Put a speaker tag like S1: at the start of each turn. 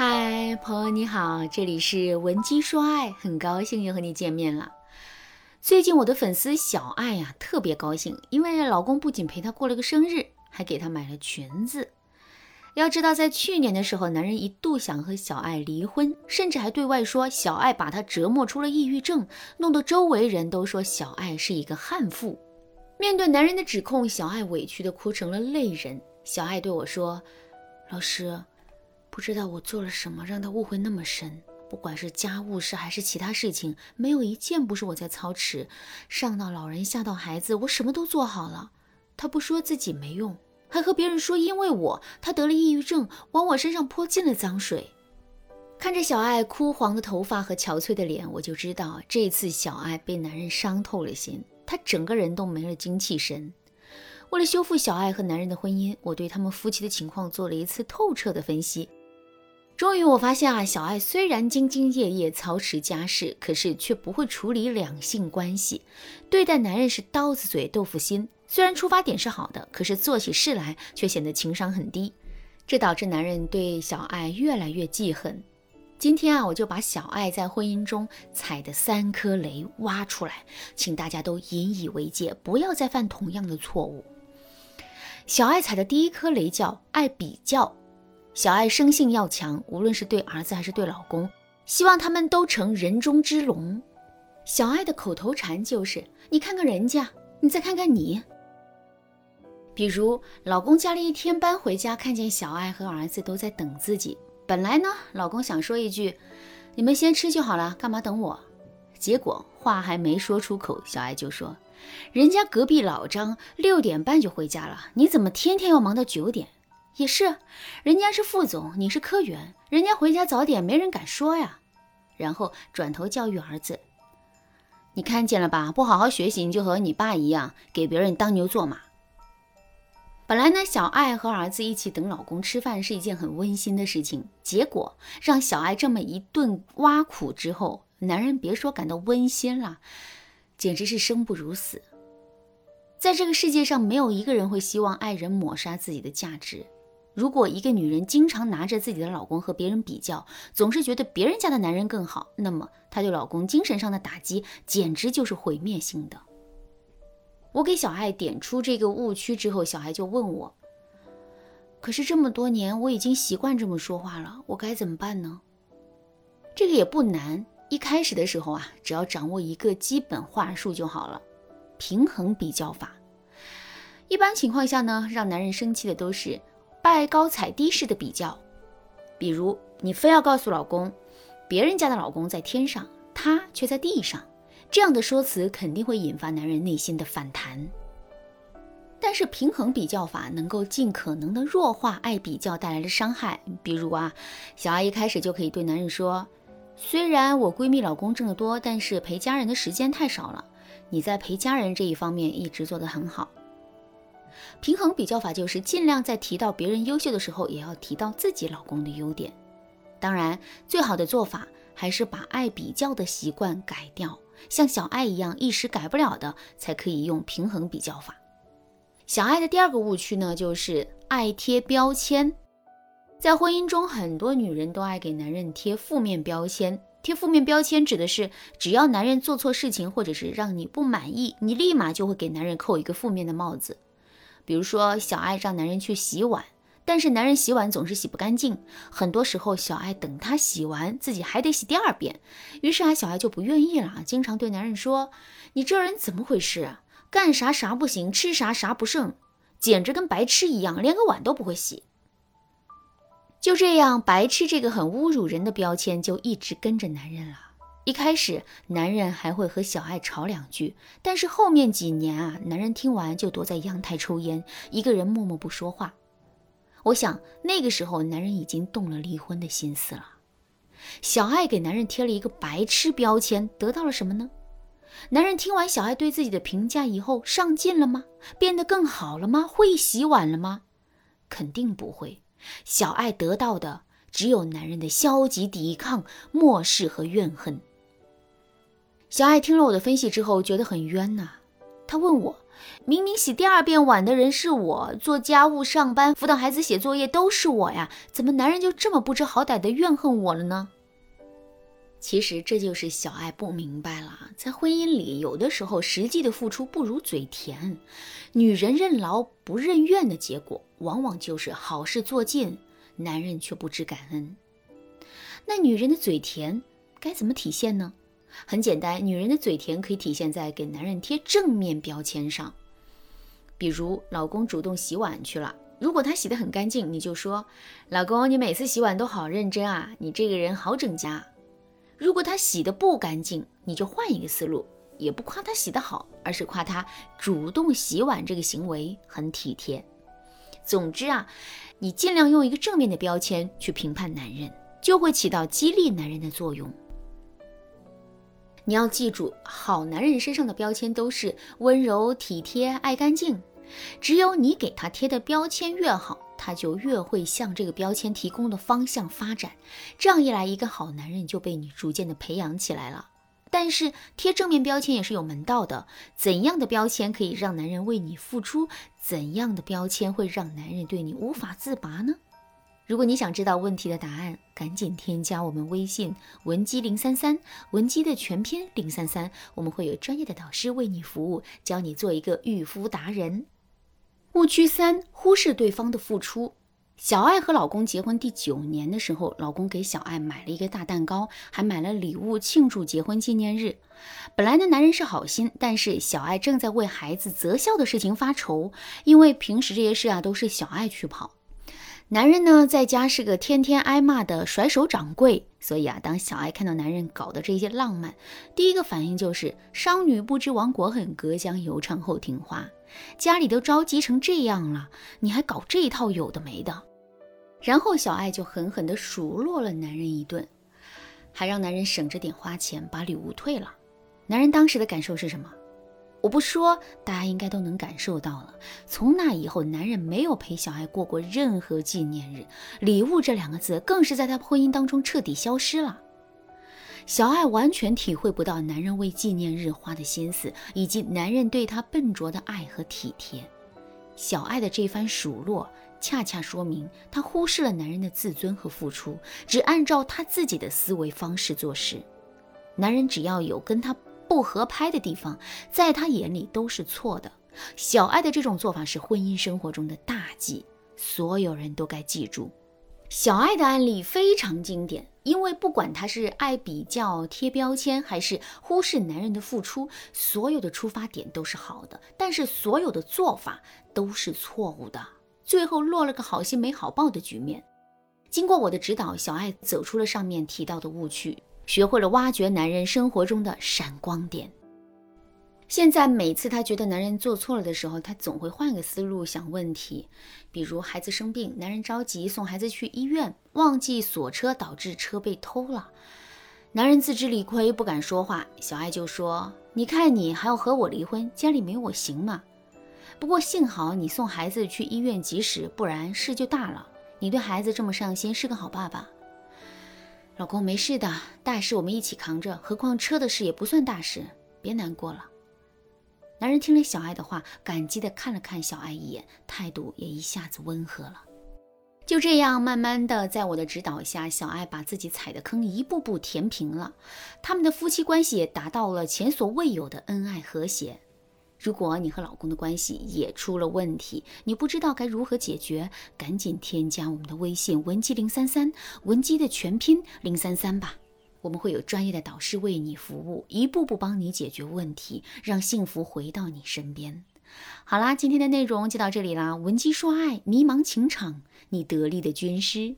S1: 嗨，朋友你好，这里是文姬说爱，很高兴又和你见面了。最近我的粉丝小爱呀特别高兴，因为老公不仅陪她过了个生日，还给她买了裙子。要知道，在去年的时候，男人一度想和小爱离婚，甚至还对外说小爱把他折磨出了抑郁症，弄得周围人都说小爱是一个悍妇。面对男人的指控，小爱委屈的哭成了泪人。小爱对我说：“老师，不知道我做了什么，让他误会那么深。不管是家务事还是其他事情，没有一件不是我在操持。上到老人，下到孩子，我什么都做好了。他不说自己没用，还和别人说因为我他得了抑郁症，往我身上泼尽了脏水。”看着小爱枯黄的头发和憔悴的脸，我就知道这次小爱被男人伤透了心。她整个人都没了精气神。为了修复小爱和男人的婚姻，我对他们夫妻的情况做了一次透彻的分析。终于，我发现啊，小爱虽然兢兢业业操持家事，可是却不会处理两性关系，对待男人是刀子嘴豆腐心。虽然出发点是好的，可是做起事来却显得情商很低，这导致男人对小爱越来越记恨。今天啊，我就把小爱在婚姻中踩的三颗雷挖出来，请大家都引以为戒，不要再犯同样的错误。小爱踩的第一颗雷叫爱比较。小爱生性要强，无论是对儿子还是对老公，希望他们都成人中之龙。小爱的口头禅就是：“你看看人家，你再看看你。”比如，老公加了一天班回家，看见小爱和儿子都在等自己。本来呢，老公想说一句：“你们先吃就好了，干嘛等我？”结果话还没说出口，小爱就说：“人家隔壁老张六点半就回家了，你怎么天天要忙到九点？也是，人家是副总，你是科员，人家回家早点，没人敢说呀。”然后转头教育儿子：“你看见了吧？不好好学习，你就和你爸一样，给别人当牛做马。”本来呢，小爱和儿子一起等老公吃饭是一件很温馨的事情。结果让小爱这么一顿挖苦之后，男人别说感到温馨了，简直是生不如死。在这个世界上，没有一个人会希望爱人抹杀自己的价值。如果一个女人经常拿着自己的老公和别人比较，总是觉得别人家的男人更好，那么她对老公精神上的打击简直就是毁灭性的。我给小爱点出这个误区之后，小爱就问我：“可是这么多年，我已经习惯这么说话了，我该怎么办呢？”这个也不难，一开始的时候啊，只要掌握一个基本话术就好了——平衡比较法。一般情况下呢，让男人生气的都是拜高踩低式的比较，比如你非要告诉老公，别人家的老公在天上，他却在地上。这样的说辞肯定会引发男人内心的反弹，但是平衡比较法能够尽可能的弱化爱比较带来的伤害。比如啊，小爱一开始就可以对男人说：“虽然我闺蜜老公挣得多，但是陪家人的时间太少了。你在陪家人这一方面一直做得很好。”平衡比较法就是尽量在提到别人优秀的时候，也要提到自己老公的优点。当然，最好的做法还是把爱比较的习惯改掉。像小爱一样一时改不了的，才可以用平衡比较法。小爱的第二个误区呢，就是爱贴标签。在婚姻中，很多女人都爱给男人贴负面标签。贴负面标签指的是，只要男人做错事情，或者是让你不满意，你立马就会给男人扣一个负面的帽子。比如说，小爱让男人去洗碗。但是男人洗碗总是洗不干净，很多时候小爱等他洗完，自己还得洗第二遍，于是啊，小爱就不愿意了，经常对男人说：“你这人怎么回事？干啥啥不行，吃啥啥不剩，简直跟白痴一样，连个碗都不会洗。”就这样，白痴这个很侮辱人的标签就一直跟着男人了。一开始，男人还会和小爱吵两句，但是后面几年啊，男人听完就躲在阳台抽烟，一个人默默不说话。我想那个时候，男人已经动了离婚的心思了。小爱给男人贴了一个白痴标签，得到了什么呢？男人听完小爱对自己的评价以后，上进了吗？变得更好了吗？会洗碗了吗？肯定不会。小爱得到的只有男人的消极抵抗、漠视和怨恨。小爱听了我的分析之后，觉得很冤呐。她问我：“明明洗第二遍碗的人是我，做家务、上班、辅导孩子写作业都是我呀，怎么男人就这么不知好歹的怨恨我了呢？其实这就是小爱不明白了，在婚姻里，有的时候实际的付出不如嘴甜，女人任劳不任怨的结果，往往就是好事做尽，男人却不知感恩。那女人的嘴甜该怎么体现呢？很简单，女人的嘴甜可以体现在给男人贴正面标签上。比如，老公主动洗碗去了，如果他洗得很干净，你就说：“老公，你每次洗碗都好认真啊，你这个人好整洁。”如果他洗得不干净，你就换一个思路，也不夸他洗得好，而是夸他主动洗碗这个行为很体贴。总之啊，你尽量用一个正面的标签去评判男人，就会起到激励男人的作用。你要记住，好男人身上的标签都是温柔、体贴、爱干净。只有你给他贴的标签越好，他就越会向这个标签提供的方向发展。这样一来，一个好男人就被你逐渐的培养起来了。但是贴正面标签也是有门道的。怎样的标签可以让男人为你付出？怎样的标签会让男人对你无法自拔呢？如果你想知道问题的答案，赶紧添加我们微信文姬零三三，文姬的全拼零三三，我们会有专业的导师为你服务，教你做一个御夫达人。误区三：忽视对方的付出。小爱和老公结婚第九年的时候，老公给小爱买了一个大蛋糕，还买了礼物庆祝结婚纪念日。本来呢，男人是好心，但是小爱正在为孩子择校的事情发愁，因为平时这些事啊都是小爱去跑。男人呢，在家是个天天挨骂的甩手掌柜，所以啊，当小爱看到男人搞的这些浪漫，第一个反应就是“商女不知亡国恨，隔江犹唱后庭花”。家里都着急成这样了，你还搞这一套有的没的？然后小爱就狠狠地数落了男人一顿，还让男人省着点花钱，把礼物退了。男人当时的感受是什么？我不说，大家应该都能感受到了。从那以后，男人没有陪小爱过过任何纪念日，礼物这两个字更是在他婚姻当中彻底消失了。小爱完全体会不到男人为纪念日花的心思，以及男人对她笨拙的爱和体贴。小爱的这番数落，恰恰说明她忽视了男人的自尊和付出，只按照她自己的思维方式做事。男人只要有跟他。不合拍的地方，在他眼里都是错的。小爱的这种做法是婚姻生活中的大忌，所有人都该记住。小爱的案例非常经典，因为不管他是爱比较、贴标签，还是忽视男人的付出，所有的出发点都是好的，但是所有的做法都是错误的，最后落了个好心没好报的局面。经过我的指导，小爱走出了上面提到的误区。学会了挖掘男人生活中的闪光点。现在每次她觉得男人做错了的时候，她总会换个思路想问题。比如孩子生病，男人着急送孩子去医院，忘记锁车，导致车被偷了。男人自知理亏，不敢说话。小爱就说：“你看你还要和我离婚，家里没我行吗？不过幸好你送孩子去医院及时，不然事就大了。你对孩子这么上心，是个好爸爸。”老公没事的，大事我们一起扛着。何况车的事也不算大事，别难过了。男人听了小爱的话，感激地看了看小爱一眼，态度也一下子温和了。就这样，慢慢的，在我的指导下，小爱把自己踩的坑一步步填平了，他们的夫妻关系也达到了前所未有的恩爱和谐。如果你和老公的关系也出了问题，你不知道该如何解决，赶紧添加我们的微信文姬零三三，文姬的全拼零三三吧。我们会有专业的导师为你服务，一步步帮你解决问题，让幸福回到你身边。好啦，今天的内容就到这里啦。文姬说爱，迷茫情场，你得力的军师。